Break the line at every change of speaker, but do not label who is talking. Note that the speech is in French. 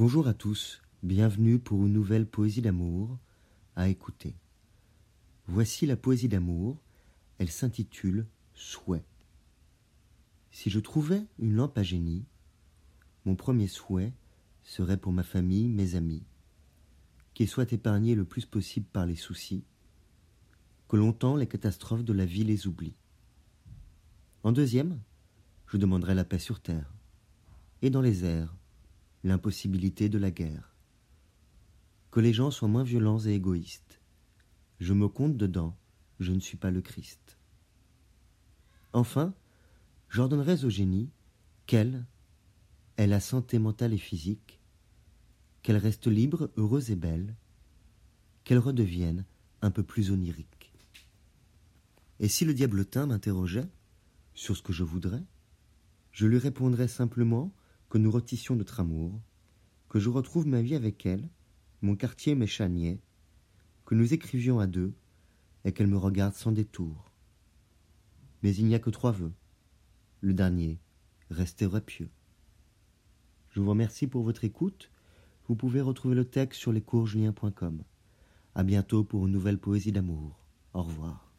Bonjour à tous, bienvenue pour une nouvelle poésie d'amour à écouter. Voici la poésie d'amour, elle s'intitule Souhait. Si je trouvais une lampe à génie, mon premier souhait serait pour ma famille, mes amis, qu'ils soient épargnés le plus possible par les soucis, que longtemps les catastrophes de la vie les oublient. En deuxième, je demanderai la paix sur terre, et dans les airs, l'impossibilité de la guerre. Que les gens soient moins violents et égoïstes. Je me compte dedans, je ne suis pas le Christ. Enfin, j'ordonnerai au génie qu'elle ait la santé mentale et physique, qu'elle reste libre, heureuse et belle, qu'elle redevienne un peu plus onirique. Et si le diabletin m'interrogeait sur ce que je voudrais, je lui répondrais simplement que nous retissions notre amour, que je retrouve ma vie avec elle, mon quartier mes chaniers, que nous écrivions à deux, et qu'elle me regarde sans détour. Mais il n'y a que trois vœux. Le dernier, resterait pieux. Je vous remercie pour votre écoute. Vous pouvez retrouver le texte sur lescoursjulien.com. À bientôt pour une nouvelle poésie d'amour. Au revoir.